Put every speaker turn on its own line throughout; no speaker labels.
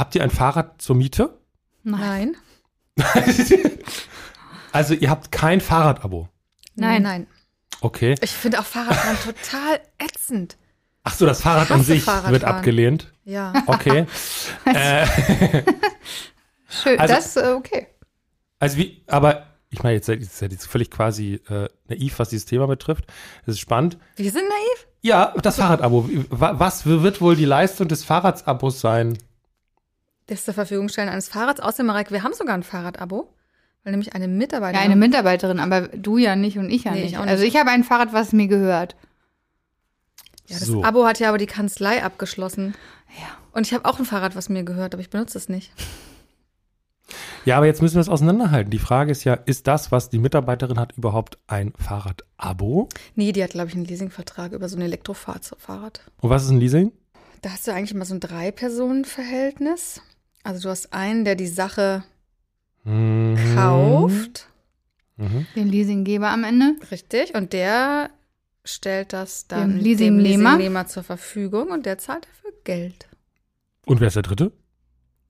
Habt ihr ein Fahrrad zur Miete?
Nein.
also ihr habt kein Fahrradabo.
Nein, nein.
Okay.
Ich finde auch Fahrradfahren total ätzend.
Ach so, das Fahrrad an sich
Fahrradfahren.
wird abgelehnt.
Ja.
Okay. äh,
Schön,
Also-
das äh, okay.
also wie, aber ich meine, jetzt seid jetzt seid ihr völlig quasi äh, naiv, was dieses Thema betrifft. Das ist spannend.
Wir sind naiv.
Ja, das Fahrradabo. Wa- Was wird wohl die Leistung des Fahrradsabos sein?
Das zur Verfügung stellen eines Fahrrads. Außerdem, Mareike, wir haben sogar ein Fahrradabo. Weil nämlich eine Mitarbeiterin.
Ja, eine Mitarbeiterin, aber du ja nicht und ich ja
Nee,
nicht.
ich nicht.
Also ich habe ein Fahrrad, was mir gehört.
ja, das
So.
Abo hat ja aber die Kanzlei abgeschlossen.
Ja.
Und ich habe auch ein Fahrrad, was mir gehört, aber ich benutze es nicht.
Ja, aber jetzt müssen wir es auseinanderhalten. Die Frage ist ja, ist das, was die Mitarbeiterin hat, überhaupt ein Fahrradabo?
Nee, die hat, glaube ich, einen Leasingvertrag über so ein Elektrofahrrad.
Und was ist ein Leasing?
Da hast du eigentlich immer so ein Drei-Personen-Verhältnis. Also du hast einen, der die Sache
Mhm.
kauft.
Mhm.
Den Leasinggeber am Ende.
Richtig. Und der stellt das dann
Dem Leasingnehmer.
Leasingnehmer zur Verfügung und der zahlt dafür Geld.
Und wer ist der dritte?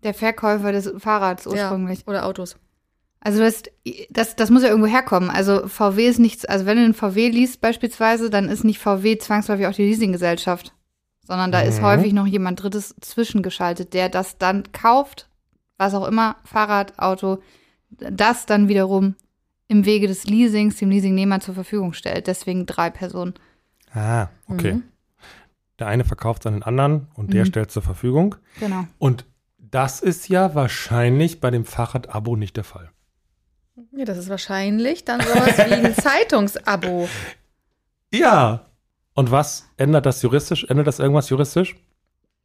Der Verkäufer des Fahrrads ursprünglich.
Ja, oder Autos.
Also das, das, das muss ja irgendwo herkommen. Also VW ist nichts, also wenn du einen VW liest beispielsweise, dann ist nicht VW zwangsläufig auch die Leasinggesellschaft, sondern da ist
Mhm.
häufig noch jemand Drittes zwischengeschaltet, der das dann kauft, was auch immer, Fahrrad, Auto, das dann wiederum im Wege des Leasings dem Leasingnehmer zur Verfügung stellt. Deswegen drei Personen.
Ah, okay.
Mhm.
Der eine verkauft an den anderen und der
Mhm.
stellt zur Verfügung.
Genau.
Und das ist ja wahrscheinlich bei dem Fahrradabo nicht der Fall.
Ja, das ist wahrscheinlich dann sowas wie ein Zeitungsabo.
Ja. Und was ändert das juristisch? Ändert das irgendwas juristisch?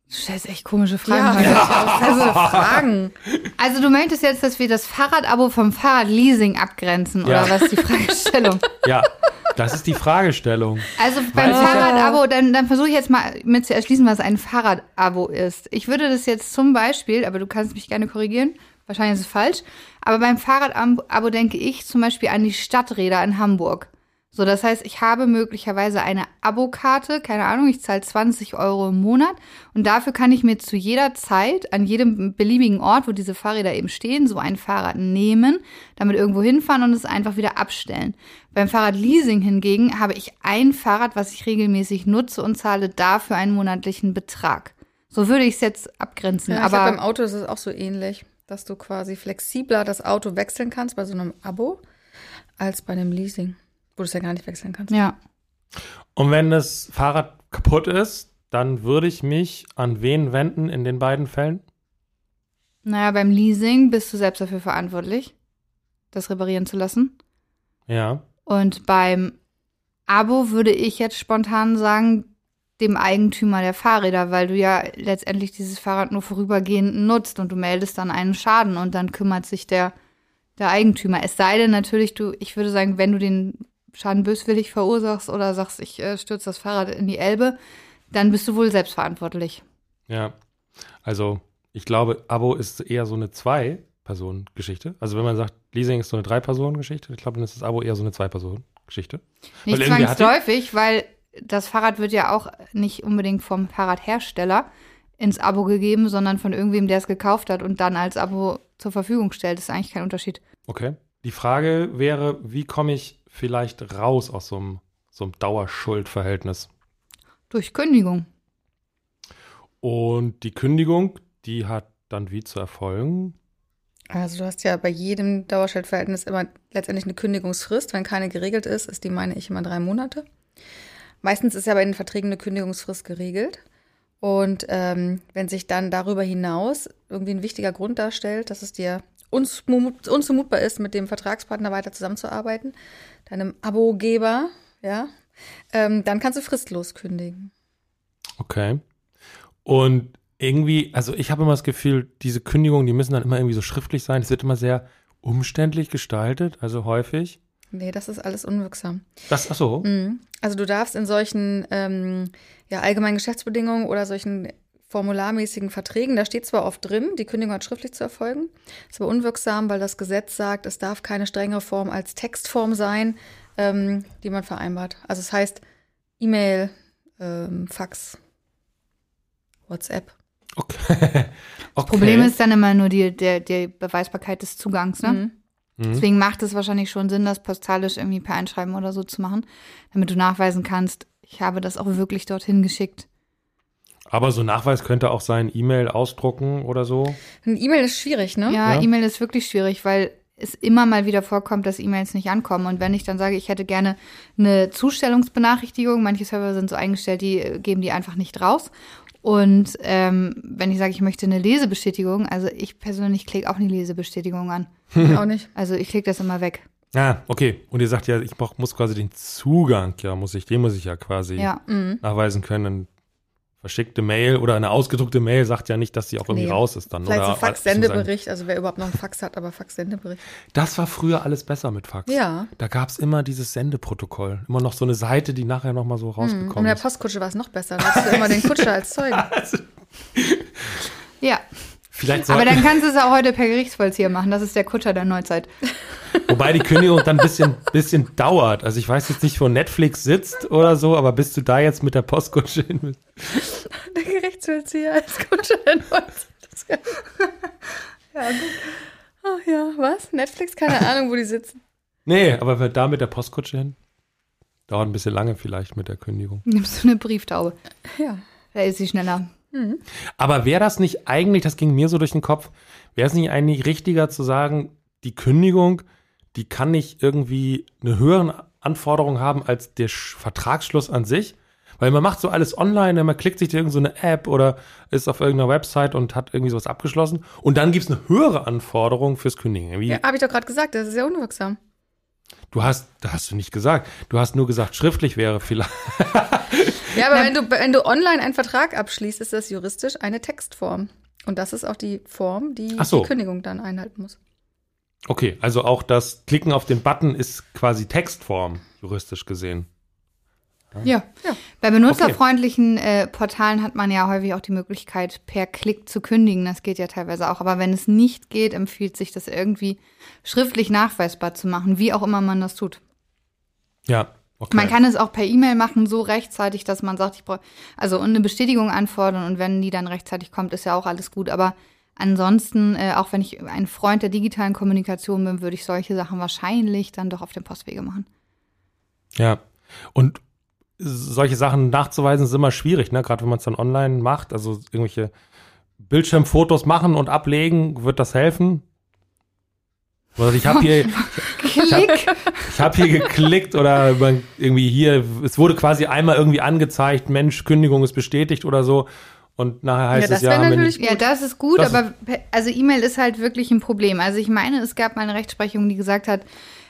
Du stellst echt komische Fragen
Ja, ja. also Fragen.
Also du möchtest jetzt, dass wir das Fahrradabo vom Fahrradleasing abgrenzen,
Ja.
oder was ist die Fragestellung?
Ja, das ist die Fragestellung.
Also beim
Weiß.
Fahrradabo, dann, dann versuche ich jetzt mal mit zu erschließen, was ein Fahrradabo ist. Ich würde das jetzt zum Beispiel, aber du kannst mich gerne korrigieren, wahrscheinlich ist es falsch, aber beim Fahrradabo denke ich zum Beispiel an die Stadträder in Hamburg. So, das heißt, ich habe möglicherweise eine Abokarte, keine Ahnung, ich zahle 20 Euro im Monat und dafür kann ich mir zu jeder Zeit an jedem beliebigen Ort, wo diese Fahrräder eben stehen, so ein Fahrrad nehmen, damit irgendwo hinfahren und es einfach wieder abstellen. Beim Fahrradleasing hingegen habe ich ein Fahrrad, was ich regelmäßig nutze und zahle dafür einen monatlichen Betrag. So würde ich es jetzt abgrenzen.
Ja, ich glaub, beim
aber
Auto ist es auch so ähnlich, dass du quasi flexibler das Auto wechseln kannst bei so einem Abo als bei einem Leasing, wo du es ja gar nicht wechseln kannst.
ja,
Und wenn das Fahrrad kaputt ist, dann würde ich mich an wen wenden in den beiden Fällen?
naja, beim Leasing bist du selbst dafür verantwortlich, das reparieren zu lassen.
Ja.
Und beim Abo würde ich jetzt spontan sagen, dem Eigentümer der Fahrräder, weil du ja letztendlich dieses Fahrrad nur vorübergehend nutzt und du meldest dann einen Schaden und dann kümmert sich der, der Eigentümer. Es sei denn natürlich, du, ich würde sagen, wenn du den Schaden böswillig verursachst oder sagst, ich äh, stürze das Fahrrad in die Elbe, dann bist du wohl selbst verantwortlich.
Ja. Also, ich glaube, Abo ist eher so eine Zwei-Personen-Geschichte. Also, wenn man sagt, Leasing ist so eine Drei-Personen-Geschichte, ich glaube, dann ist das Abo eher so eine Zwei-Personen-Geschichte.
Nicht
Weil
zwangsläufig, weil das Fahrrad wird ja auch nicht unbedingt vom Fahrradhersteller ins Abo gegeben, sondern von irgendwem, der es gekauft hat und dann als Abo zur Verfügung stellt. Das ist eigentlich kein Unterschied.
Okay. Die Frage wäre, wie komme ich vielleicht raus aus so einem, so einem Dauerschuldverhältnis?
Durch Kündigung.
Und die Kündigung, die hat dann wie zu erfolgen?
Also du hast ja bei jedem Dauerstellverhältnis immer letztendlich eine Kündigungsfrist. Wenn keine geregelt ist, ist die, meine ich, immer drei Monate. Meistens ist ja bei den Verträgen eine Kündigungsfrist geregelt. Und ähm, wenn sich dann darüber hinaus irgendwie ein wichtiger Grund darstellt, dass es dir unzumutbar ist, mit dem Vertragspartner weiter zusammenzuarbeiten, deinem Abogeber, ja, ähm, dann kannst du fristlos kündigen.
Okay. Und irgendwie, also ich habe immer das Gefühl, diese Kündigungen, die müssen dann immer irgendwie so schriftlich sein. Es wird immer sehr umständlich gestaltet, also häufig.
Nee, das ist alles unwirksam.
Das, ach so.
Mhm. Also du darfst in solchen ähm, ja, allgemeinen Geschäftsbedingungen oder solchen formularmäßigen Verträgen, da steht zwar oft drin, die Kündigung hat schriftlich zu erfolgen, ist aber unwirksam, weil das Gesetz sagt, es darf keine strengere Form als Textform sein, ähm, die man vereinbart. Also es das heißt E-Mail, ähm, Fax, WhatsApp.
Okay. okay.
Das Problem ist dann immer nur die, der, die Beweisbarkeit des Zugangs, ne?
Mhm.
Mhm.
Deswegen macht es wahrscheinlich schon Sinn, das postalisch irgendwie per Einschreiben oder so zu machen, damit du nachweisen kannst, ich habe das auch wirklich dorthin geschickt.
Aber so Nachweis könnte auch sein, E-Mail ausdrucken oder so.
Ein E-Mail ist schwierig, ne?
Ja,
Ja.
E-Mail ist wirklich schwierig, weil es immer mal wieder vorkommt, dass E-Mails nicht ankommen. Und wenn ich dann sage, ich hätte gerne eine Zustellungsbenachrichtigung, manche Server sind so eingestellt, die äh, geben die einfach nicht raus. Und ähm, wenn ich sage, ich möchte eine Lesebestätigung, also ich persönlich klicke auch eine Lesebestätigung an.
Auch nicht.
Also ich klicke das immer weg.
Ah, okay. Und ihr sagt ja, ich brauch, muss quasi den Zugang, ja, muss ich, den muss ich ja quasi
Ja.
Mhm.
nachweisen können. Verschickte Mail oder eine ausgedruckte Mail sagt ja nicht, dass die auch irgendwie
Nee.
raus ist dann.
Vielleicht
oder
so Fax-Sendebericht, also wer überhaupt noch einen Fax hat, aber Fax-Sendebericht.
Das war früher alles besser mit Fax.
Ja.
Da gab es immer dieses Sendeprotokoll. Immer noch so eine Seite, die nachher nochmal so
Und in
rausgekommen
der
ist.
Postkutsche war es noch besser. Da hast du immer den Kutscher als Zeugen.
Ja.
Vielleicht
Aber dann kannst du es auch heute per Gerichtsvollzieher machen. Das ist der Kutscher der Neuzeit.
wobei die Kündigung dann ein bisschen, bisschen dauert. Also ich weiß jetzt nicht, wo Netflix sitzt oder so, aber bis du da jetzt mit der Postkutsche hin bist.
Der Gerichtsvollzieher als Kutscher der Neuzeit. Ja, gut. Ach ja, was? Netflix? Keine Ahnung, wo die sitzen.
Nee, aber wer da mit der Postkutsche hin? Dauert ein bisschen lange vielleicht mit der Kündigung.
Nimmst du eine Brieftaube.
Ja.
Da ist sie schneller.
Aber wäre das nicht eigentlich, das ging mir so durch den Kopf, wäre es nicht eigentlich richtiger zu sagen, die Kündigung, die kann nicht irgendwie eine höhere Anforderung haben als der Sch- Vertragsschluss an sich? Weil man macht so alles online, man klickt sich irgend so eine App oder ist auf irgendeiner Website und hat irgendwie sowas abgeschlossen. Und dann gibt es eine höhere Anforderung fürs Kündigen.
Ja, habe ich doch gerade gesagt, das ist ja unwirksam.
Du hast, da hast du nicht gesagt. Du hast nur gesagt, schriftlich wäre vielleicht.
Ja, aber wenn du, wenn du online einen Vertrag abschließt, ist das juristisch eine Textform. Und das ist auch die Form, die
so.
die Kündigung dann einhalten muss.
Okay, also auch das Klicken auf den Button ist quasi Textform, juristisch gesehen.
Ja.
Ja.
Bei benutzerfreundlichen äh, Portalen hat man ja häufig auch die Möglichkeit, per Klick zu kündigen. Das geht ja teilweise auch. Aber wenn es nicht geht, empfiehlt sich das irgendwie schriftlich nachweisbar zu machen, wie auch immer man das tut.
Ja, okay.
Man kann es auch per E-Mail machen, so rechtzeitig, dass man sagt, ich brauche, also und eine Bestätigung anfordern und wenn die dann rechtzeitig kommt, ist ja auch alles gut. Aber ansonsten, äh, auch wenn ich ein Freund der digitalen Kommunikation bin, würde ich solche Sachen wahrscheinlich dann doch auf dem Postwege machen.
Ja. Und solche Sachen nachzuweisen ist immer schwierig, ne? Gerade wenn man es dann online macht. Also irgendwelche Bildschirmfotos machen und ablegen, wird das helfen? Oder ich habe hier, ich habe hier geklickt oder irgendwie hier, es wurde quasi einmal irgendwie angezeigt, Mensch, Kündigung ist bestätigt oder so. Und nachher heißt
Ja, das
es ja,
natürlich-
ich,
Ja, das ist gut,
Das
aber also E-Mail ist halt wirklich ein Problem. Also ich meine, es gab mal eine Rechtsprechung, die gesagt hat,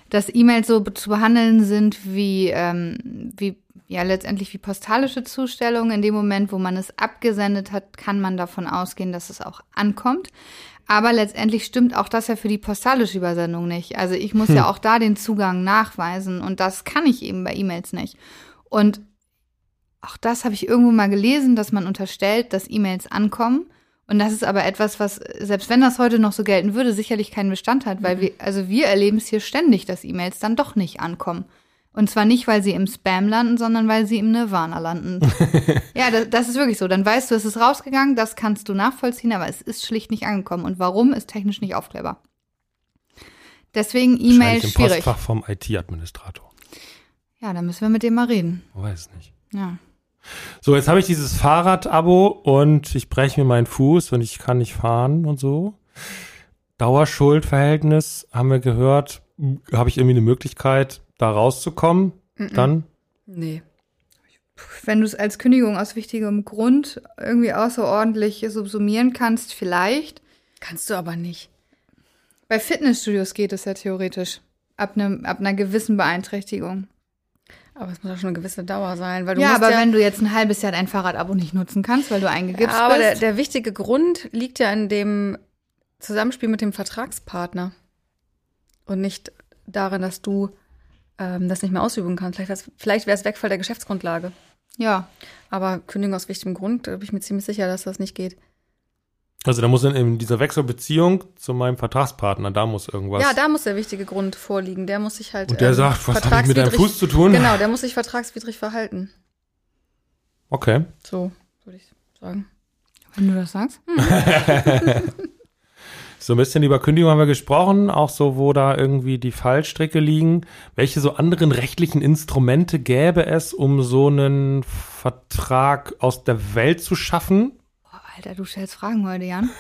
dass E-Mails so be- zu behandeln sind wie, ähm, wie ja letztendlich wie postalische Zustellungen. In dem Moment, wo man es abgesendet hat, kann man davon ausgehen, dass es auch ankommt. Aber letztendlich stimmt auch das ja für die postalische Übersendung nicht. Also ich muss ja auch da den Zugang nachweisen und das kann ich eben bei E-Mails nicht. Und auch das habe ich irgendwo mal gelesen, dass man unterstellt, dass E-Mails ankommen. Und das ist aber etwas, was, selbst wenn das heute noch so gelten würde, sicherlich keinen Bestand hat, weil wir, also wir erleben es hier ständig, dass E-Mails dann doch nicht ankommen. Und zwar nicht, weil sie im Spam landen, sondern weil sie im Nirvana landen. ja, das, das ist wirklich so. Dann weißt du, es ist rausgegangen, das kannst du nachvollziehen, aber es ist schlicht nicht angekommen. Und warum, ist technisch nicht aufklärbar. Deswegen E-Mail
wahrscheinlich im
schwierig.
Postfach vom IT-Administrator.
Ja, da müssen wir mit dem mal reden.
Ich weiß es nicht.
Ja.
So, jetzt habe ich dieses Fahrrad-Abo und ich breche mir meinen Fuß und ich kann nicht fahren und so. Dauerschuldverhältnis, haben wir gehört. Habe ich irgendwie eine Möglichkeit, da rauszukommen? Dann?
Nee.
Wenn du es als Kündigung aus wichtigem Grund irgendwie außerordentlich subsumieren kannst, vielleicht.
Kannst du aber nicht.
Bei Fitnessstudios geht es ja theoretisch. Ab, einem, ab einer gewissen Beeinträchtigung.
Aber es muss ja schon eine gewisse Dauer sein, weil du
ja,
musst
aber
ja,
wenn du jetzt ein halbes Jahr dein Fahrradabo nicht nutzen kannst, weil du eingegipst
ja, aber der,
bist.
der wichtige Grund liegt ja in dem Zusammenspiel mit dem Vertragspartner und nicht darin, dass du ähm, das nicht mehr ausüben kannst. Vielleicht, vielleicht wäre es Wegfall der Geschäftsgrundlage.
ja.
Aber Kündigung aus wichtigem Grund, da bin ich mir ziemlich sicher, dass das nicht geht.
Also da muss dann in dieser Wechselbeziehung zu meinem Vertragspartner, da muss irgendwas.
Ja, da muss der wichtige Grund vorliegen. Der muss sich halt.
und der
ähm,
sagt, was habe ich mit deinem
vertragswidrig-
Fuß zu tun?
Genau, der muss sich vertragswidrig verhalten.
Okay.
So, würde ich sagen.
Wenn du das sagst.
So ein bisschen über Kündigung haben wir gesprochen, auch so, wo da irgendwie die Fallstricke liegen. Welche so anderen rechtlichen Instrumente gäbe es, um so einen Vertrag aus der Welt zu schaffen?
Alter, du stellst Fragen heute, Jan.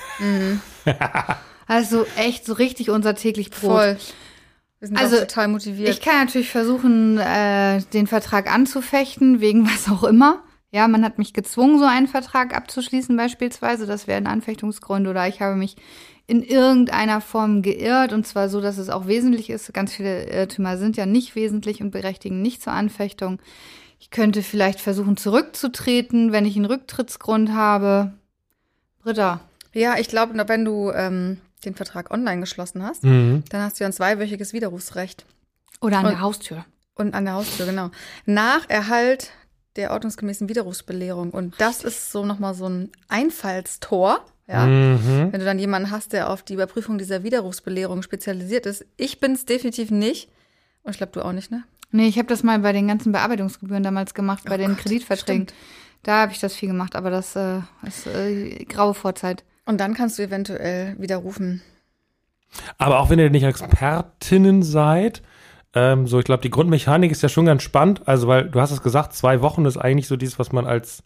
also echt so richtig unser täglich Brot.
Voll. Wir sind
Also,
total motiviert.
Ich kann natürlich versuchen, äh, den Vertrag anzufechten, wegen was auch immer. Ja, man hat mich gezwungen, so einen Vertrag abzuschließen beispielsweise. Das wäre ein Anfechtungsgrund. Oder ich habe mich in irgendeiner Form geirrt. Und zwar so, dass es auch wesentlich ist. Ganz viele Irrtümer sind ja nicht wesentlich und berechtigen nicht zur Anfechtung. Ich könnte vielleicht versuchen, zurückzutreten, wenn ich einen Rücktrittsgrund habe. Britta.
ja, ich glaube, wenn du ähm, den Vertrag online geschlossen hast,
Mhm.
dann hast du ja ein zweiwöchiges Widerrufsrecht.
Oder an
Und-
der Haustür.
Und an der Haustür, genau. Nach Erhalt der ordnungsgemäßen Widerrufsbelehrung. Und das ist so nochmal so ein Einfallstor, ja.
Mhm.
Wenn du dann jemanden hast, der auf die Überprüfung dieser Widerrufsbelehrung spezialisiert ist. Ich bin es definitiv nicht. Und ich glaube, du auch nicht, ne?
Nee, ich habe das mal bei den ganzen Bearbeitungsgebühren damals gemacht, bei
Oh
den
Gott,
Kreditverträgen.
stimmt.
Da habe ich das viel gemacht, aber das äh, ist äh, graue Vorzeit.
Und dann kannst du eventuell widerrufen.
Aber auch wenn ihr nicht Expertinnen seid, ähm, so ich glaube, die Grundmechanik ist ja schon ganz spannend. Also, weil du hast es gesagt, zwei Wochen ist eigentlich so dieses, was man als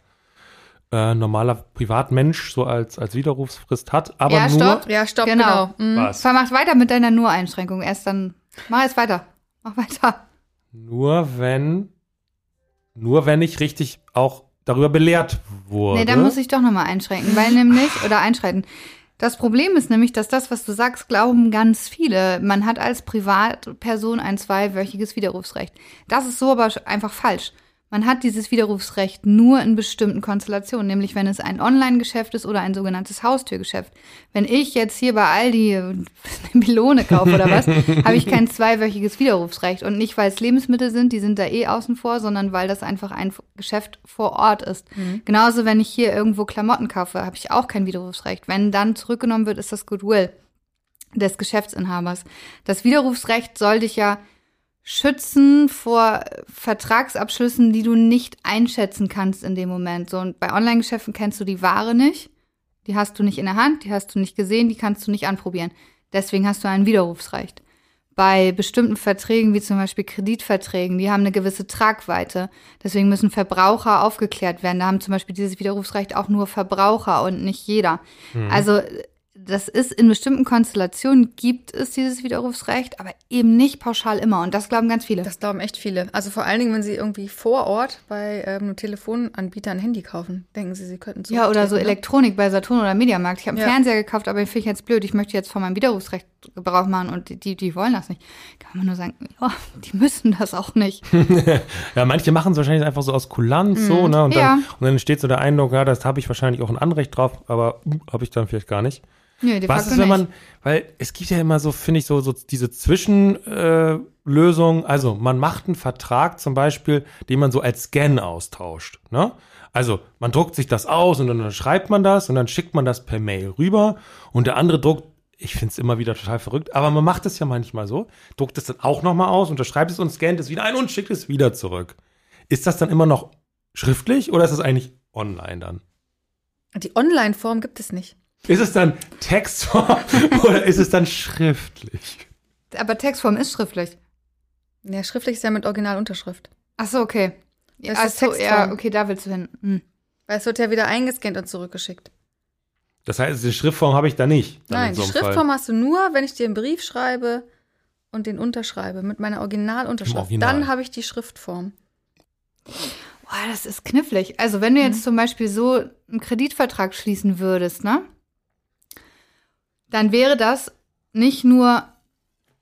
äh, normaler Privatmensch so als, als Widerrufsfrist hat. Aber
Ja,
nur.
stopp.
Ja, stopp,
Genau.
genau. Mhm.
Was?
Mach weiter mit deiner Nur-Einschränkung. Erst dann. Mach jetzt weiter. Mach weiter.
Nur wenn, nur wenn ich richtig auch darüber belehrt wurde.
Nee, da muss ich doch nochmal einschränken, weil nämlich, oder einschreiten. Das Problem ist nämlich, dass das, was du sagst, glauben ganz viele. Man hat als Privatperson ein zweiwöchiges Widerrufsrecht. Das ist so aber einfach falsch. Man hat dieses Widerrufsrecht nur in bestimmten Konstellationen, nämlich wenn es ein Online-Geschäft ist oder ein sogenanntes Haustürgeschäft. Wenn ich jetzt hier bei Aldi eine Melone kaufe oder was, habe ich kein zweiwöchiges Widerrufsrecht. Und nicht, weil es Lebensmittel sind, die sind da eh außen vor, sondern weil das einfach ein Geschäft vor Ort ist. Genauso, wenn ich hier irgendwo Klamotten kaufe, habe ich auch kein Widerrufsrecht. Wenn dann zurückgenommen wird, ist das Goodwill des Geschäftsinhabers. Das Widerrufsrecht soll dich ja schützen vor Vertragsabschlüssen, die du nicht einschätzen kannst in dem Moment. So, und bei Online-Geschäften kennst du die Ware nicht. Die hast du nicht in der Hand, die hast du nicht gesehen, die kannst du nicht anprobieren. Deswegen hast du ein Widerrufsrecht. Bei bestimmten Verträgen, wie zum Beispiel Kreditverträgen, die haben eine gewisse Tragweite. Deswegen müssen Verbraucher aufgeklärt werden. Da haben zum Beispiel dieses Widerrufsrecht auch nur Verbraucher und nicht jeder. Also das ist in bestimmten Konstellationen gibt es dieses Widerrufsrecht, aber eben nicht pauschal immer. Und das glauben ganz viele.
Das glauben echt viele. Also vor allen Dingen, wenn sie irgendwie vor Ort bei ähm, einem Telefonanbieter ein Handy kaufen, denken sie, sie könnten
ja, oder so
ne?
Elektronik bei Saturn oder Mediamarkt. Ich habe einen
Ja.
Fernseher gekauft, aber den finde ich jetzt blöd. Ich möchte jetzt von meinem Widerrufsrecht Gebrauch machen und die- die, wollen das nicht. Kann man nur sagen, ja, die müssen das auch nicht.
Ja, manche machen es wahrscheinlich einfach so aus Kulanz, so, ne? Und dann,
Ja.
und dann entsteht so der Eindruck, ja, das habe ich wahrscheinlich auch ein Anrecht drauf, aber uh, habe ich dann vielleicht gar nicht.
Nö, de
Was ist, wenn man,
nicht.
weil es gibt ja immer so, finde ich, so, so diese Zwischenlösung. Äh, also man macht einen Vertrag zum Beispiel, den man so als Scan austauscht. Ne? Also man druckt sich das aus und dann schreibt man das und dann schickt man das per Mail rüber und der andere druckt, ich finde es immer wieder total verrückt, aber man macht es ja manchmal so, druckt es dann auch nochmal aus, unterschreibt es und scannt es wieder ein und schickt es wieder zurück. Ist das dann immer noch schriftlich oder ist es eigentlich online dann?
Die Online-Form gibt es nicht.
Ist es dann Textform oder ist es dann schriftlich?
Aber Textform ist schriftlich.
Ja, schriftlich ist ja mit Originalunterschrift.
Ach so, okay. Ja,
Das
ach
ist
so, ja, okay, da willst du hin. Hm.
Weil es wird ja wieder eingescannt und zurückgeschickt.
Das heißt, die Schriftform habe ich da nicht.
Nein,
in so
die Schriftform
Fall.
hast du nur, wenn ich dir einen Brief schreibe und den unterschreibe mit meiner Originalunterschrift.
Original.
Dann habe ich die Schriftform.
Boah, das ist knifflig. Also, wenn du jetzt zum Beispiel so einen Kreditvertrag schließen würdest, ne? Dann wäre das nicht nur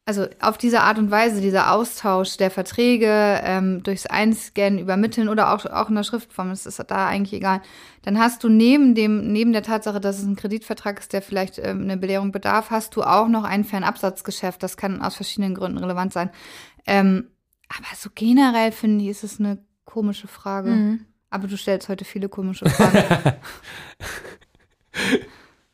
also auf diese Art und Weise, dieser Austausch der Verträge ähm, durchs Einscannen, Übermitteln oder auch, auch in der Schriftform, das ist da eigentlich egal, dann hast du neben dem, neben der Tatsache, dass es ein Kreditvertrag ist, der vielleicht ähm, eine Belehrung bedarf, hast du auch noch ein Fernabsatzgeschäft. Das kann aus verschiedenen Gründen relevant sein. Ähm, aber so generell finde ich, ist es eine komische Frage.
Mhm.
Aber du stellst heute viele komische Fragen.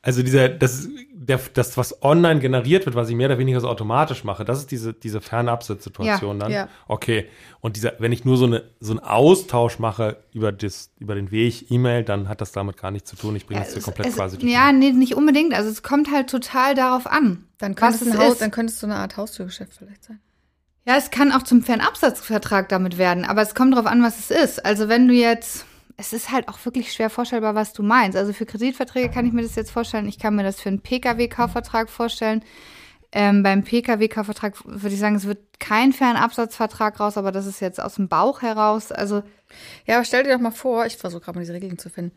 Also dieser, das, der, das, was online generiert wird, was ich mehr oder weniger so automatisch mache, das ist diese, diese Fernabsatzsituation
Ja,
dann.
ja.
Okay. Und dieser, wenn ich nur so eine, so einen Austausch mache über das, über den Weg E-Mail, dann hat das damit gar nichts zu tun. Ich bringe das hier
es,
komplett
es,
quasi
ja, nee, nicht unbedingt. Also es kommt halt total darauf an.
Dann könnte, es
es
ein Haus,
ist.
dann könnte es so eine Art Haustürgeschäft vielleicht sein.
Ja, es kann auch zum Fernabsatzvertrag damit werden, aber es kommt darauf an, was es ist. Also wenn du jetzt, es ist halt auch wirklich schwer vorstellbar, was du meinst. Also für Kreditverträge kann ich mir das jetzt vorstellen. Ich kann mir das für einen Pkw-Kaufvertrag vorstellen. Ähm, beim Pkw-Kaufvertrag würde ich sagen, es wird kein Fernabsatzvertrag raus, aber das ist jetzt aus dem Bauch heraus. Also
Ja, aber stell dir doch mal vor, ich versuche gerade mal diese Regeln zu finden.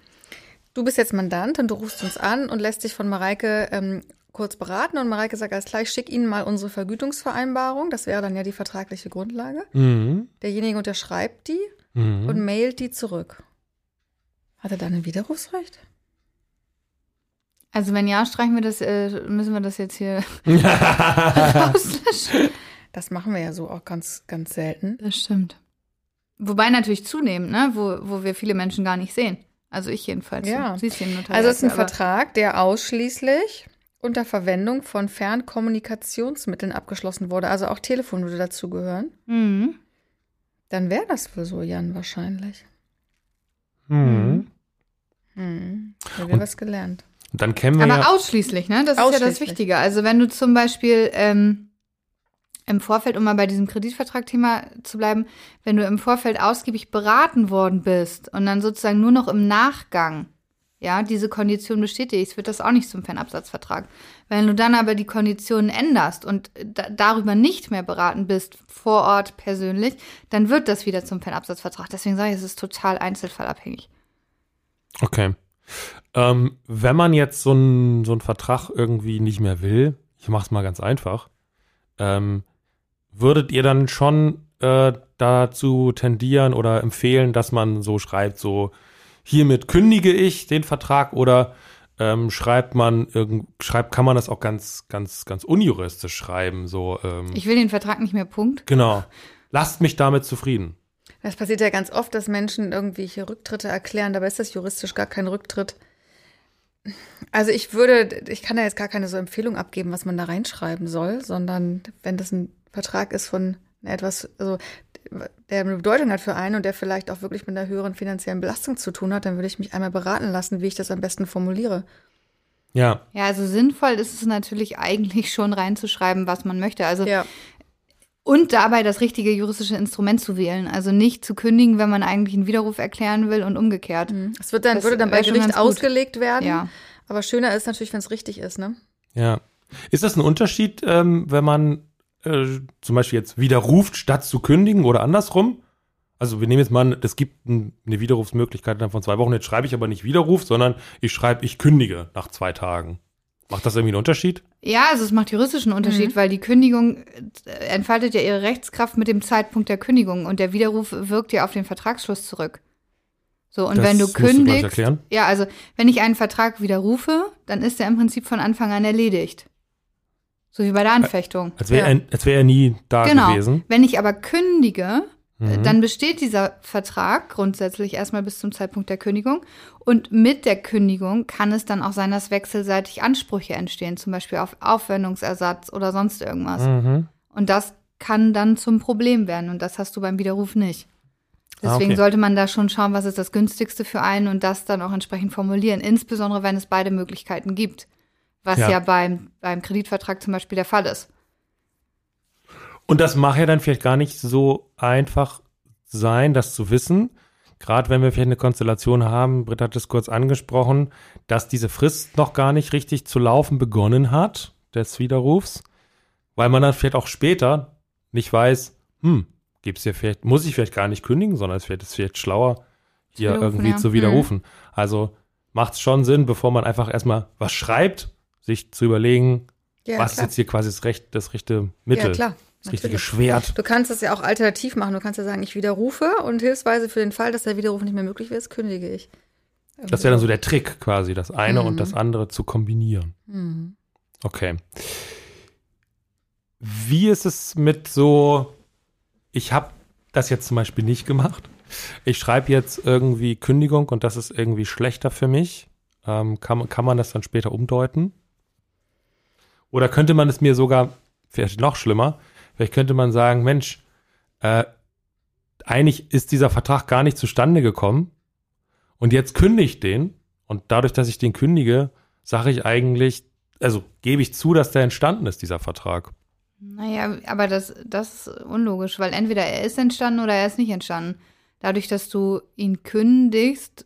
Du bist jetzt Mandant und du rufst uns an und lässt dich von Mareike ähm, kurz beraten und Mareike sagt alles klar, ich schick Ihnen mal unsere Vergütungsvereinbarung. Das wäre dann ja die vertragliche Grundlage.
Mhm.
Derjenige unterschreibt die
Mhm.
und mailt die zurück. Hat er dann ein Widerrufsrecht?
Also wenn ja, streichen wir das, äh, müssen wir das jetzt hier rauslöschen.
Das machen wir ja so auch ganz, ganz selten.
Das stimmt. Wobei natürlich zunehmend, ne, wo, wo wir viele Menschen gar nicht sehen. Also ich jedenfalls.
Ja.
Du siehst ihn Notariat,
Also es ist ein Vertrag, der ausschließlich unter Verwendung von Fernkommunikationsmitteln abgeschlossen wurde. Also auch Telefon würde dazugehören.
Mhm.
Dann wäre das wohl so, Jan, wahrscheinlich.
Mhm.
Hm. Da haben
Und-
wir was gelernt.
Und dann kennen wir
Aber
ja.
ausschließlich, ne? Das ist ja das. Wichtige. Also wenn du zum Beispiel ähm, im Vorfeld, um mal bei diesem Kreditvertrag-Thema zu bleiben, wenn du im Vorfeld ausgiebig beraten worden bist und dann sozusagen nur noch im Nachgang ja, diese Kondition bestätigst, wird das auch nicht zum Fernabsatzvertrag. Wenn du dann aber die Konditionen änderst und da, darüber nicht mehr beraten bist, vor Ort persönlich, dann wird das wieder zum Fernabsatzvertrag. Deswegen sage ich, es ist total einzelfallabhängig.
Okay. Ähm, wenn man jetzt so einen so Vertrag irgendwie nicht mehr will, ich mach's mal ganz einfach, ähm, würdet ihr dann schon äh, dazu tendieren oder empfehlen, dass man so schreibt, so hiermit kündige ich den Vertrag oder ähm, schreibt man irgend, schreibt, kann man das auch ganz, ganz, ganz unjuristisch schreiben, so ähm,
Ich will den Vertrag nicht mehr, Punkt.
genau. Lasst mich damit zufrieden.
Das passiert ja ganz oft, dass Menschen irgendwelche Rücktritte erklären. Dabei ist das juristisch gar kein Rücktritt. Also ich würde, ich kann da jetzt gar keine so Empfehlung abgeben, was man da reinschreiben soll, sondern wenn das ein Vertrag ist von etwas, also der eine Bedeutung hat für einen und der vielleicht auch wirklich mit einer höheren finanziellen Belastung zu tun hat, dann würde ich mich einmal beraten lassen, wie ich das am besten formuliere.
Ja,
Ja, also sinnvoll ist es natürlich eigentlich schon reinzuschreiben, was man möchte. Also
Ja.
und dabei das richtige juristische Instrument zu wählen. Also nicht zu kündigen, wenn man eigentlich einen Widerruf erklären will und umgekehrt.
Es wird dann,
Das
würde dann bei Gericht ausgelegt werden.
Ja.
Aber schöner ist natürlich, wenn es richtig ist, ne?
Ja. Ist das ein Unterschied, ähm, wenn man äh, zum Beispiel jetzt widerruft, statt zu kündigen oder andersrum? Also wir nehmen jetzt mal, an, es gibt ein, eine Widerrufsmöglichkeit dann von zwei Wochen. Jetzt schreibe ich aber nicht Widerruf, sondern ich schreibe, ich kündige nach zwei Tagen. Macht das irgendwie einen Unterschied?
Ja, also es macht juristischen Unterschied, weil die Kündigung äh, entfaltet ja ihre Rechtskraft mit dem Zeitpunkt der Kündigung und der Widerruf wirkt ja auf den Vertragsschluss zurück. So, und
Das
wenn du
musst du
kündigst,
erklären.
ja, also wenn ich einen Vertrag widerrufe, dann ist er im Prinzip von Anfang an erledigt. So wie bei der Anfechtung.
Als wäre
Ja.
er, als wär er nie da
Genau.
gewesen.
Wenn ich aber kündige,
Mhm.
dann besteht dieser Vertrag grundsätzlich erstmal bis zum Zeitpunkt der Kündigung. Und mit der Kündigung kann es dann auch sein, dass wechselseitig Ansprüche entstehen, zum Beispiel auf Aufwendungsersatz oder sonst irgendwas.
Mhm.
Und das kann dann zum Problem werden. Und das hast du beim Widerruf nicht. Deswegen
Ah, okay.
sollte man da schon schauen, was ist das günstigste für einen und das dann auch entsprechend formulieren. Insbesondere, wenn es beide Möglichkeiten gibt. Was
Ja.
ja, beim, beim Kreditvertrag zum Beispiel der Fall ist.
Und das mag ja dann vielleicht gar nicht so einfach sein, das zu wissen. Gerade wenn wir vielleicht eine Konstellation haben, Britta hat es kurz angesprochen, dass diese Frist noch gar nicht richtig zu laufen begonnen hat, des Widerrufs, weil man dann vielleicht auch später nicht weiß, hm, gibt's hier vielleicht, muss ich vielleicht gar nicht kündigen, sondern es wird es vielleicht schlauer, hier irgendwie
ja.
zu widerrufen. Also macht es schon Sinn, bevor man einfach erstmal was schreibt, sich zu überlegen,
Ja,
Was ist
klar.
jetzt hier quasi das, recht, das rechte Mittel?
Ja, klar.
Das richtige
natürlich.
Schwert.
Du kannst es ja auch alternativ machen. Du kannst ja sagen, ich widerrufe und hilfsweise für den Fall, dass der Widerruf nicht mehr möglich ist, kündige ich.
Das wäre dann so der Trick quasi, das eine
Mhm.
und das andere zu kombinieren.
Mhm.
Okay. Wie ist es mit so, ich habe das jetzt zum Beispiel nicht gemacht. Ich schreibe jetzt irgendwie Kündigung und das ist irgendwie schlechter für mich. Ähm, kann, kann man das dann später umdeuten? Oder könnte man es mir sogar, vielleicht noch schlimmer, vielleicht könnte man sagen, Mensch, äh, eigentlich ist dieser Vertrag gar nicht zustande gekommen und jetzt kündige ich den und dadurch, dass ich den kündige, sage ich eigentlich, also gebe ich zu, dass der entstanden ist, dieser Vertrag.
Naja, aber das, das ist unlogisch, weil entweder er ist entstanden oder er ist nicht entstanden. Dadurch, dass du ihn kündigst,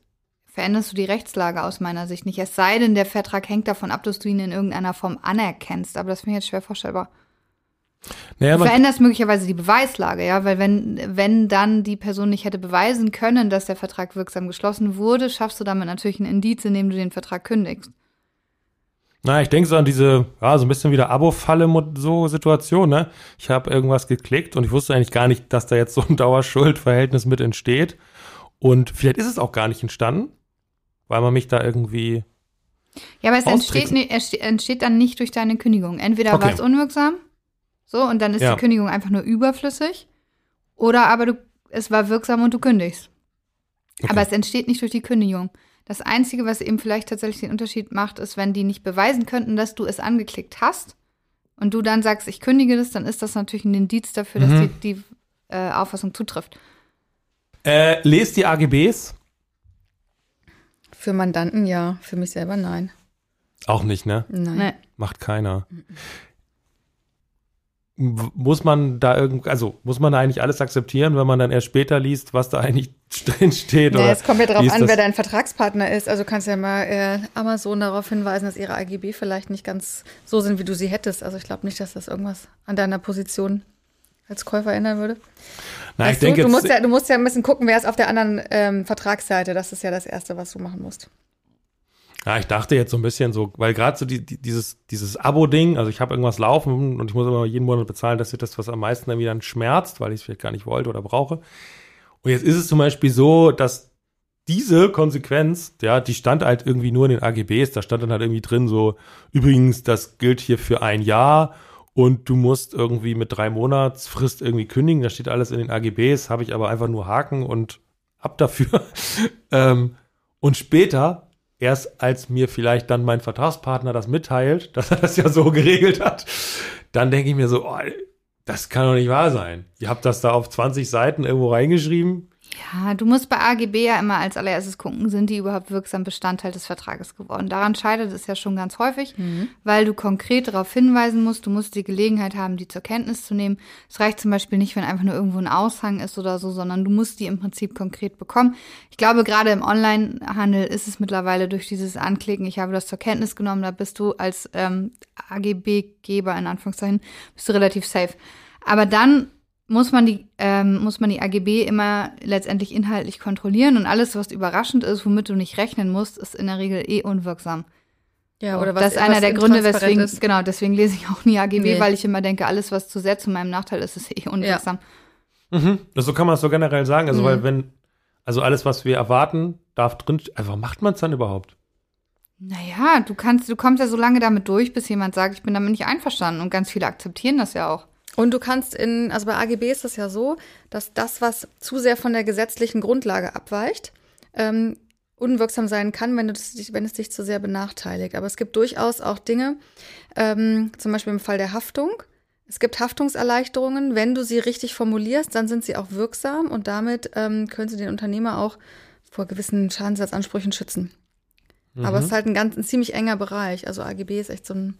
veränderst du die Rechtslage aus meiner Sicht nicht. Es sei denn, der Vertrag hängt davon ab, dass du ihn in irgendeiner Form anerkennst. Aber das finde ich jetzt schwer vorstellbar.
Naja,
Du veränderst möglicherweise die Beweislage, ja, weil wenn, wenn dann die Person nicht hätte beweisen können, dass der Vertrag wirksam geschlossen wurde, schaffst du damit natürlich ein Indiz, indem du den Vertrag kündigst.
na, ich denke so an diese, ja, so ein bisschen wieder Abo-Falle, so Situation, ne? Ich habe irgendwas geklickt und ich wusste eigentlich gar nicht, dass da jetzt so ein Dauerschuldverhältnis mit entsteht. Und vielleicht ist es auch gar nicht entstanden, weil man mich da irgendwie.
Ja, aber es entsteht, entsteht dann nicht durch deine Kündigung. Entweder
Okay.
war es unwirksam, so, und dann ist
Ja.
die Kündigung einfach nur überflüssig, oder aber du, es war wirksam und du kündigst.
Okay.
Aber es entsteht nicht durch die Kündigung. Das Einzige, was eben vielleicht tatsächlich den Unterschied macht, ist, wenn die nicht beweisen könnten, dass du es angeklickt hast und du dann sagst, ich kündige das, dann ist das natürlich ein Indiz dafür, dass
Mhm.
die, die äh, Auffassung zutrifft.
Äh, lest die AGBs?
Für Mandanten ja, für mich selber nein.
Auch nicht, ne?
Nein.
Nee.
Macht keiner. Muss man da irgend, also muss man da eigentlich alles akzeptieren, wenn man dann erst später liest, was da eigentlich drin steht?
Ja,
oder
es kommt ja darauf an,
das?
wer dein Vertragspartner ist. Also kannst ja mal äh, Amazon darauf hinweisen, dass ihre AGB vielleicht nicht ganz so sind, wie du sie hättest. Also ich glaube nicht, dass das irgendwas an deiner Position als Käufer ändern würde.
Na, ich
Weißt du,
denke
du, musst ja, du musst ja ein bisschen gucken, wer ist auf der anderen ähm, Vertragsseite. Das ist ja das Erste, was du machen musst.
Ja, ich dachte jetzt so ein bisschen so, weil gerade so die, die, dieses, dieses Abo-Ding, also ich habe irgendwas laufen und ich muss immer jeden Monat bezahlen, das ist das, was am meisten dann schmerzt, weil ich es vielleicht gar nicht wollte oder brauche. Und jetzt ist es zum Beispiel so, dass diese Konsequenz, ja, die stand halt irgendwie nur in den AGBs, da stand dann halt irgendwie drin so, übrigens, das gilt hier für ein Jahr und du musst irgendwie mit drei Monatsfrist irgendwie kündigen, da steht alles in den AGBs, habe ich aber einfach nur Haken und ab dafür. ähm, und später erst als mir vielleicht dann mein Vertragspartner das mitteilt, dass er das ja so geregelt hat, dann denke ich mir so, oh, das kann doch nicht wahr sein. Ihr habt das da auf 20 Seiten irgendwo reingeschrieben.
Ja, du musst bei AGB ja immer als allererstes gucken, sind die überhaupt wirksam Bestandteil des Vertrages geworden. Daran scheitert es ja schon ganz häufig, weil du konkret darauf hinweisen musst, du musst die Gelegenheit haben, die zur Kenntnis zu nehmen. Es reicht zum Beispiel nicht, wenn einfach nur irgendwo ein Aushang ist oder so, sondern du musst die im Prinzip konkret bekommen. Ich glaube, gerade im Onlinehandel ist es mittlerweile durch dieses Anklicken, ich habe das zur Kenntnis genommen, da bist du als ähm, AGB-Geber in Anführungszeichen, bist du relativ safe. Aber dann muss man die ähm, muss man die AGB immer letztendlich inhaltlich kontrollieren und alles, was überraschend ist, womit du nicht rechnen musst, ist in der Regel eh unwirksam.
Ja,
das ist einer der Gründe, weswegen
Ist.
genau deswegen lese ich auch nie AGB,
Nee.
weil ich immer denke, alles, was zu sehr zu meinem Nachteil ist, ist eh unwirksam.
Mhm. Das, so kann man es so generell sagen. Also,
Mhm.
weil wenn, also alles, was wir erwarten, darf drin, einfach macht man es dann überhaupt?
Naja, du kannst, du kommst ja so lange damit durch, bis jemand sagt, ich bin damit nicht einverstanden und ganz viele akzeptieren das ja auch.
Und du kannst in, also bei AGB ist es ja so, dass das, was zu sehr von der gesetzlichen Grundlage abweicht, ähm, unwirksam sein kann, wenn, du das, wenn es dich zu sehr benachteiligt. Aber es gibt durchaus auch Dinge, ähm, zum Beispiel im Fall der Haftung. Es gibt Haftungserleichterungen. Wenn du sie richtig formulierst, dann sind sie auch wirksam und damit ähm, können sie den Unternehmer auch vor gewissen Schadensersatzansprüchen schützen. Aber es ist halt ein ganz ein ziemlich enger Bereich. Also AGB ist echt so ein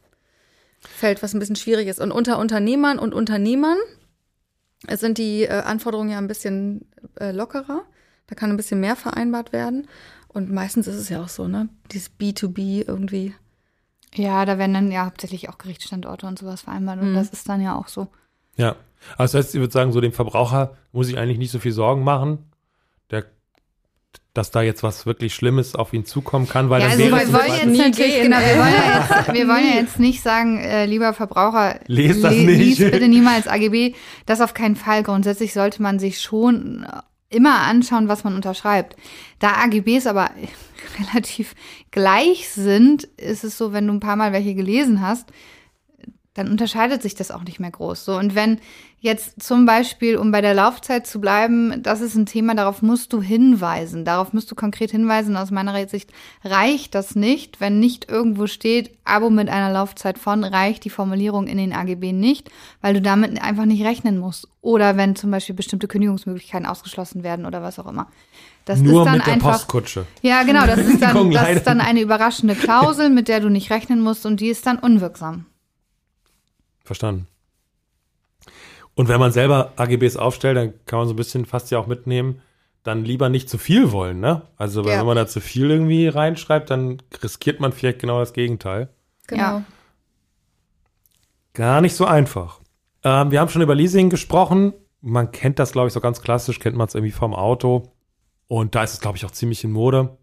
Feld, was ein bisschen schwierig ist. Und unter Unternehmern und Unternehmern sind die äh, Anforderungen ja ein bisschen äh, lockerer. Da kann ein bisschen mehr vereinbart werden. Und meistens ist es ja auch so, ne? Dieses B2B irgendwie.
Ja, da werden dann ja hauptsächlich auch Gerichtsstandorte und sowas vereinbart und
Mhm.
das ist dann ja auch so.
Ja. Also das heißt, ich würde sagen, so dem Verbraucher muss ich eigentlich nicht so viel Sorgen machen. Dass da jetzt was wirklich Schlimmes auf ihn zukommen kann, weil
Ja,
dann
also
wäre
wir wollen jetzt
nie
natürlich,
gehen,
genau, wir wollen ja jetzt, wir wollen ja jetzt nicht sagen, äh, lieber Verbraucher,
Lest das nicht.
lies bitte niemals AGB. Das auf keinen Fall. Grundsätzlich sollte man sich schon immer anschauen, was man unterschreibt. Da AGBs aber relativ gleich sind, ist es so, wenn du ein paar Mal welche gelesen hast, dann unterscheidet sich das auch nicht mehr groß. So, und wenn jetzt zum Beispiel, um bei der Laufzeit zu bleiben, das ist ein Thema, darauf musst du hinweisen. Darauf musst du konkret hinweisen. Aus meiner Sicht reicht das nicht, wenn nicht irgendwo steht, Abo mit einer Laufzeit von, reicht die Formulierung in den AGB nicht, weil du damit einfach nicht rechnen musst. Oder wenn zum Beispiel bestimmte Kündigungsmöglichkeiten ausgeschlossen werden oder was auch immer. Das
nur
ist dann
mit der
einfach.
Postkutsche.
Ja, genau, das ist, dann, das ist dann eine überraschende Klausel, mit der du nicht rechnen musst und die ist dann unwirksam.
Verstanden. Und wenn man selber AGBs aufstellt, dann kann man so ein bisschen fast ja auch mitnehmen, dann lieber nicht zu viel wollen, ne? Also weil
Ja.
wenn man da zu viel irgendwie reinschreibt, dann riskiert man vielleicht genau das Gegenteil.
Genau.
Ja.
Gar nicht so einfach. Ähm, wir haben schon über Leasing gesprochen. Man kennt das, glaube ich, so ganz klassisch, kennt man es irgendwie vom Auto. Und da ist es, glaube ich, auch ziemlich in Mode.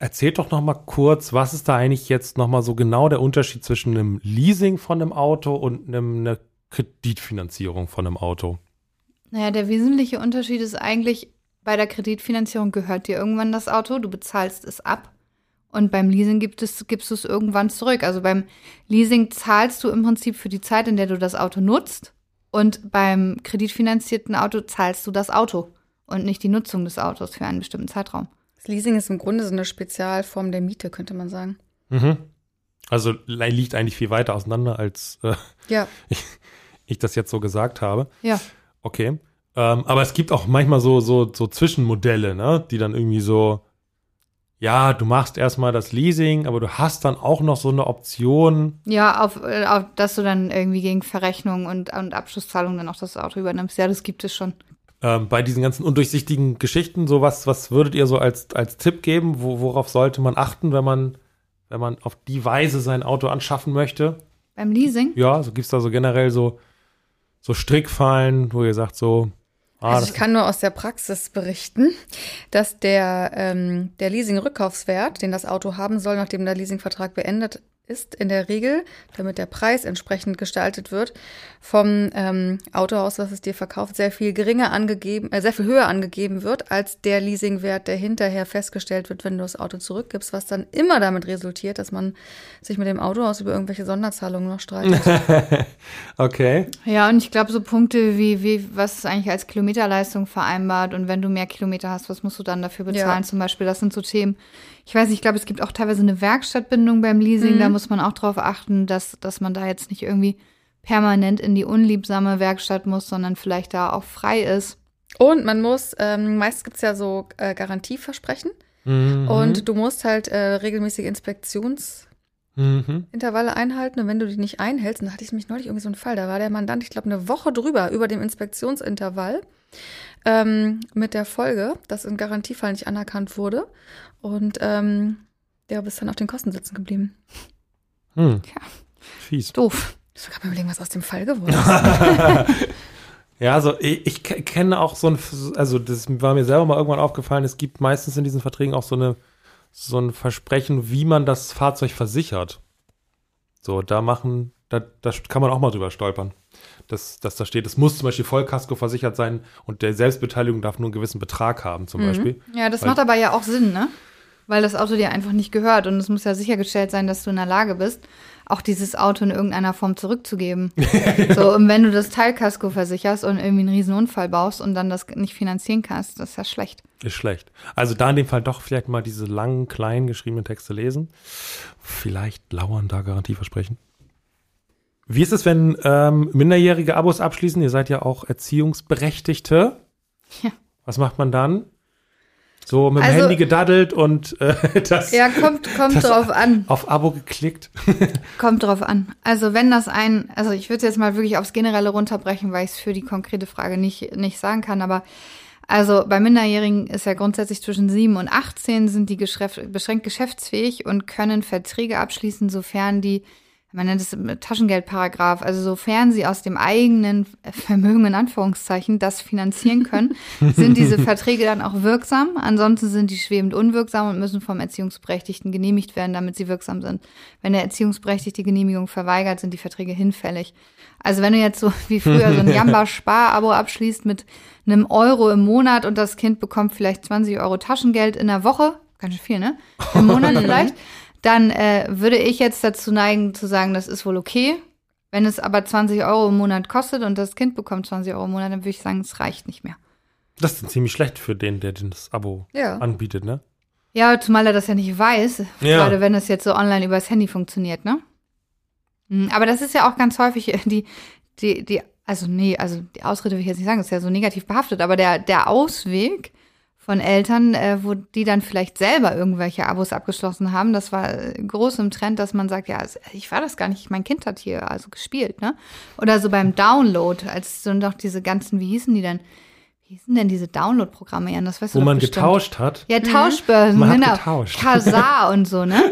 Erzählt doch noch mal kurz, was ist da eigentlich jetzt noch mal so genau der Unterschied zwischen einem Leasing von einem Auto und einem, einer Kreditfinanzierung von einem Auto?
Naja, der wesentliche Unterschied ist eigentlich, bei der Kreditfinanzierung gehört dir irgendwann das Auto, du bezahlst es ab. Und beim Leasing gibt es, gibst du es irgendwann zurück. Also beim Leasing zahlst du im Prinzip für die Zeit, in der du das Auto nutzt. Und beim kreditfinanzierten Auto zahlst du das Auto und nicht die Nutzung des Autos für einen bestimmten Zeitraum.
Das Leasing ist im Grunde so eine Spezialform der Miete, könnte man sagen.
Mhm. Also liegt eigentlich viel weiter auseinander, als äh,
Ja.
ich das jetzt so gesagt habe.
Ja.
Okay. Ähm, aber es gibt auch manchmal so, so, so Zwischenmodelle, ne? die dann irgendwie so, ja, du machst erstmal das Leasing, aber du hast dann auch noch so eine Option.
Ja, auf, äh, auf dass du dann irgendwie gegen Verrechnung und, und Abschlusszahlung dann auch das Auto übernimmst. Ja, das gibt es schon.
Ähm, bei diesen ganzen undurchsichtigen Geschichten, so was, was würdet ihr so als, als Tipp geben? Wo, worauf sollte man achten, wenn man, wenn man auf die Weise sein Auto anschaffen möchte?
Beim Leasing?
Ja, so gibt's da so generell so, so Strickfallen, wo ihr sagt so, ah,
Also ich kann nur aus der Praxis berichten, dass der, ähm, der Leasing-Rückkaufswert, den das Auto haben soll, nachdem der Leasingvertrag beendet ist, in der Regel, damit der Preis entsprechend gestaltet wird, vom ähm, Autohaus, was es dir verkauft, sehr viel geringer angegeben, äh, sehr viel höher angegeben wird, als der Leasingwert, der hinterher festgestellt wird, wenn du das Auto zurückgibst, was dann immer damit resultiert, dass man sich mit dem Autohaus über irgendwelche Sonderzahlungen noch streitet.
okay.
Ja, und ich glaube, so Punkte wie, wie, was ist eigentlich als Kilometerleistung vereinbart und wenn du mehr Kilometer hast, was musst du dann dafür bezahlen
Ja.
zum Beispiel? Das sind so Themen. Ich weiß nicht, ich glaube, es gibt auch teilweise eine Werkstattbindung beim Leasing, da muss man auch drauf achten, dass, dass man da jetzt nicht irgendwie permanent in die unliebsame Werkstatt muss, sondern vielleicht da auch frei ist.
Und man muss, ähm, meist gibt's ja so äh, Garantieversprechen.
Mhm.
Und du musst halt äh, regelmäßige Inspektionsintervalle
Mhm.
einhalten. Und wenn du die nicht einhältst, und da hatte ich mich neulich irgendwie so einen Fall, da war der Mandant, ich glaube, eine Woche drüber über dem Inspektionsintervall ähm, mit der Folge, dass ein Garantiefall nicht anerkannt wurde. Und ähm, der ist dann auf den Kosten sitzen geblieben.
Hm.
Tja.
Fies.
Doof.
Ich kann mir überlegen, was aus dem Fall geworden ist.
Ja, also ich, ich ke- kenne auch so ein, also das war mir selber mal irgendwann aufgefallen, es gibt meistens in diesen Verträgen auch so eine, so ein Versprechen, wie man das Fahrzeug versichert. So, da machen, da, da kann man auch mal drüber stolpern. Dass, dass da steht, es muss zum Beispiel Vollkasko versichert sein und der Selbstbeteiligung darf nur einen gewissen Betrag haben, zum Beispiel.
Ja, das
Weil-
macht aber ja auch Sinn, ne? Weil das Auto dir einfach nicht gehört und es muss ja sichergestellt sein, dass du in der Lage bist, auch dieses Auto in irgendeiner Form zurückzugeben. So, und wenn du das Teilkasko versicherst und irgendwie einen riesen Unfall baust und dann das nicht finanzieren kannst, das ist ja schlecht.
Ist schlecht. Also da in dem Fall doch vielleicht mal diese langen, kleinen geschriebenen Texte lesen. Vielleicht lauern da Garantieversprechen. Wie ist es, wenn ähm, minderjährige Abos abschließen? Ihr seid ja auch Erziehungsberechtigte.
Ja.
Was macht man dann? So mit dem
Also-
Handy gedaddelt und äh, das
Ja, kommt, kommt
Das-
drauf an.
auf Abo geklickt.
Kommt drauf an. Also wenn das ein, also ich würde es jetzt mal wirklich aufs Generelle runterbrechen, weil ich es für die konkrete Frage nicht, nicht sagen kann, aber also bei Minderjährigen ist ja grundsätzlich zwischen 7 und 18 sind die beschränkt geschäftsfähig und können Verträge abschließen, sofern die man nennt es Taschengeldparagraf, also sofern sie aus dem eigenen Vermögen in Anführungszeichen das finanzieren können, sind diese Verträge dann auch wirksam. Ansonsten sind die schwebend unwirksam und müssen vom Erziehungsberechtigten genehmigt werden, damit sie wirksam sind. Wenn der Erziehungsberechtigte Genehmigung verweigert, sind die Verträge hinfällig. Also wenn du jetzt so wie früher so ein Jamba-Spar-Abo abschließt mit einem Euro im Monat und das Kind bekommt vielleicht 20 Euro Taschengeld in der Woche, ganz schön viel, ne? Im Monat vielleicht dann äh, würde ich jetzt dazu neigen zu sagen, das ist wohl okay. Wenn es aber 20 Euro im Monat kostet und das Kind bekommt 20 Euro im Monat, dann würde ich sagen, es reicht nicht mehr.
Das ist dann ziemlich schlecht für den, der das Abo
Ja.
anbietet, ne?
Ja, zumal er das ja nicht weiß,
Ja.
gerade wenn es jetzt so online übers Handy funktioniert, ne? Hm, Aber das ist ja auch ganz häufig äh, die, die, die, also nee, also die Ausrede will ich jetzt nicht sagen, das ist ja so negativ behaftet, aber der, der Ausweg von Eltern, äh, wo die dann vielleicht selber irgendwelche Abos abgeschlossen haben, das war äh, groß im Trend, dass man sagt, ja, ich war das gar nicht, mein Kind hat hier also gespielt, ne? Oder so beim Download, als so noch diese ganzen, wie hießen die denn? Wie hießen denn diese Download-Programme, Jan? Das weißt
Wo man
bestimmt.
getauscht hat.
Ja, Tauschbörsen,
Man hat
genau.
getauscht.
Kazar und so, ne?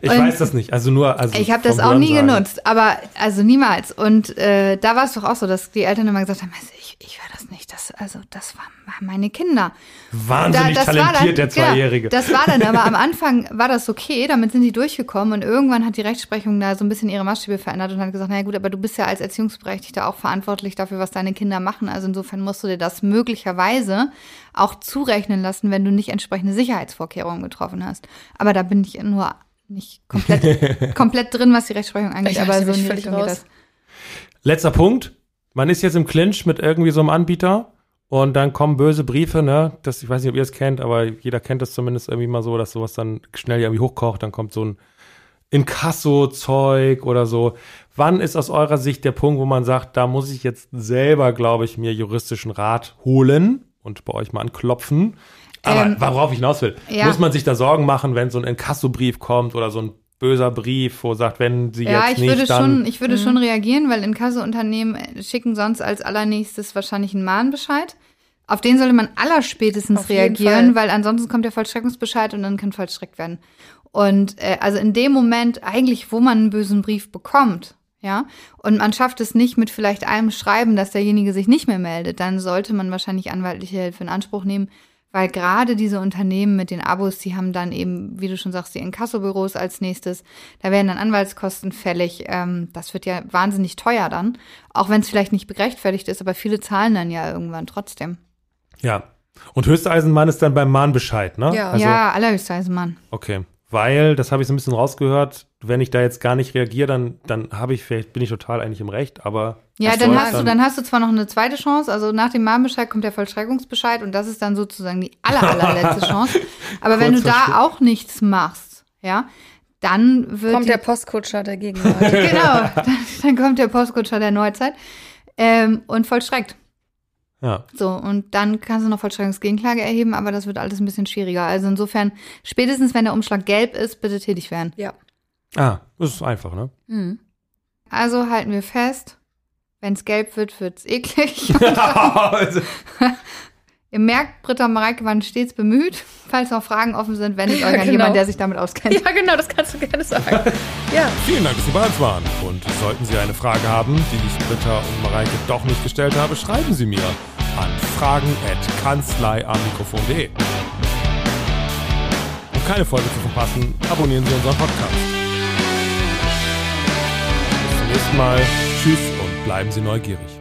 Ich
Und-
weiß das nicht. Also nur, also
Ich habe das auch nie
Hörensagen.
genutzt, aber also niemals. Und äh, da war es doch auch so, dass die Eltern immer gesagt haben, also ich, ich war das nicht, das, also das waren meine Kinder.
Wahnsinnig
war
talentiert, der
genau,
Zweijährige.
das war dann, aber am Anfang war das okay, damit sind die durchgekommen und irgendwann hat die Rechtsprechung da so ein bisschen ihre Maßstäbe verändert und hat gesagt, naja gut, aber du bist ja als Erziehungsberechtigter auch verantwortlich dafür, was deine Kinder machen. Also insofern musst du dir das möglicherweise auch zurechnen lassen, wenn du nicht entsprechende Sicherheitsvorkehrungen getroffen hast. Aber da bin ich nur nicht komplett, komplett drin, was die Rechtsprechung angeht,
Ich
aber so in
ich
die
raus.
Letzter Punkt. Man ist jetzt im Clinch mit irgendwie so einem Anbieter und dann kommen böse Briefe, ne? Das, ich weiß nicht, ob ihr es kennt, aber jeder kennt das zumindest irgendwie mal so, dass sowas dann schnell irgendwie hochkocht, dann kommt so ein Inkasso-Zeug oder so. Wann ist aus eurer Sicht der Punkt, wo man sagt, da muss ich jetzt selber, glaube ich, mir juristischen Rat holen und bei euch mal anklopfen? Aber
Ähm,
worauf ich hinaus will,
ja.
muss man sich da Sorgen machen, wenn so ein Inkassobrief kommt oder so ein böser Brief, wo sagt, wenn sie
Ja,
jetzt
ich
nicht,
würde
dann
schon, ich würde schon reagieren, weil Inkassounternehmen schicken sonst als allernächstes wahrscheinlich einen Mahnbescheid. Auf den sollte man allerspätestens
Auf
reagieren, weil ansonsten kommt der Vollstreckungsbescheid und dann kann vollstreckt werden. Und äh, also in dem Moment eigentlich, wo man einen bösen Brief bekommt, ja, und man schafft es nicht mit vielleicht einem Schreiben, dass derjenige sich nicht mehr meldet, dann sollte man wahrscheinlich anwaltliche Hilfe in Anspruch nehmen, weil gerade diese Unternehmen mit den Abos, die haben dann eben, wie du schon sagst, die Inkassobüros als nächstes. Da werden dann Anwaltskosten fällig. Ähm, das wird ja wahnsinnig teuer dann. Auch wenn es vielleicht nicht gerechtfertigt ist, aber viele zahlen dann ja irgendwann trotzdem.
Ja. Und höchste Eisenbahn ist dann beim Mahnbescheid, ne?
Ja.
Also,
ja, allerhöchste Eisenbahn.
Okay. Weil, das habe ich so ein bisschen rausgehört, wenn ich da jetzt gar nicht reagiere, dann, dann habe ich vielleicht, bin ich total eigentlich im Recht, aber.
Ja, dann hast du, dann hast du zwar noch eine zweite Chance, also nach dem Mahnbescheid kommt der Vollstreckungsbescheid und das ist dann sozusagen die aller, allerletzte Chance. Aber wenn du da auch nichts machst, ja, dann wird
Kommt
die,
der Postkutscher der Gegenwart.
genau, dann, dann kommt der Postkutscher der Neuzeit ähm, und vollstreckt.
Ja.
So, und dann kannst du noch Vollstreckungsgegenklage erheben, aber das wird alles ein bisschen schwieriger. Also insofern, spätestens wenn der Umschlag gelb ist, bitte tätig werden.
ja.
Ah, das ist einfach, ne?
Mhm.
Also halten wir fest, wenn es gelb wird, wird's eklig.
Also,
Ihr merkt, Britta und Mareike waren stets bemüht. Falls noch Fragen offen sind, wendet
Ja,
euch an
genau.
jemanden, der sich damit auskennt.
ja, genau, das kannst du gerne sagen. ja.
Vielen Dank, dass Sie bei uns waren. Und sollten Sie eine Frage haben, die ich Britta und Mareike doch nicht gestellt habe, schreiben Sie mir an fragen.kanzleiamikrofon.de. Um keine Folge zu verpassen, abonnieren Sie unseren Podcast. Bis zum nächsten Mal. Tschüss und bleiben Sie neugierig.